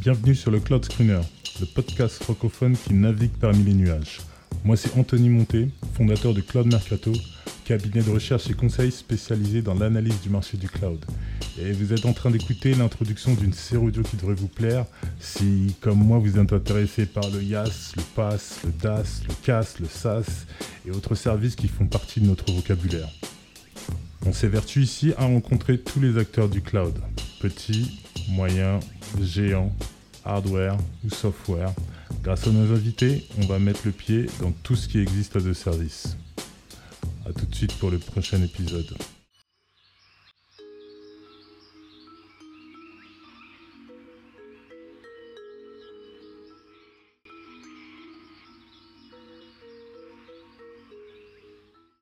Bienvenue sur le Cloud Screener, le podcast francophone qui navigue parmi les nuages. Moi, c'est Anthony Monté, fondateur de Cloud Mercato, cabinet de recherche et conseil spécialisé dans l'analyse du marché du cloud. Et vous êtes en train d'écouter l'introduction d'une série audio qui devrait vous plaire si, comme moi, vous êtes intéressé par le IaaS, le PaaS, le DAS, le CAS, le SaaS et autres services qui font partie de notre vocabulaire. On s'évertue ici à rencontrer tous les acteurs du cloud, petits, moyens, géants, hardware ou software. Grâce à nos invités, on va mettre le pied dans tout ce qui existe de service. A tout de suite pour le prochain épisode.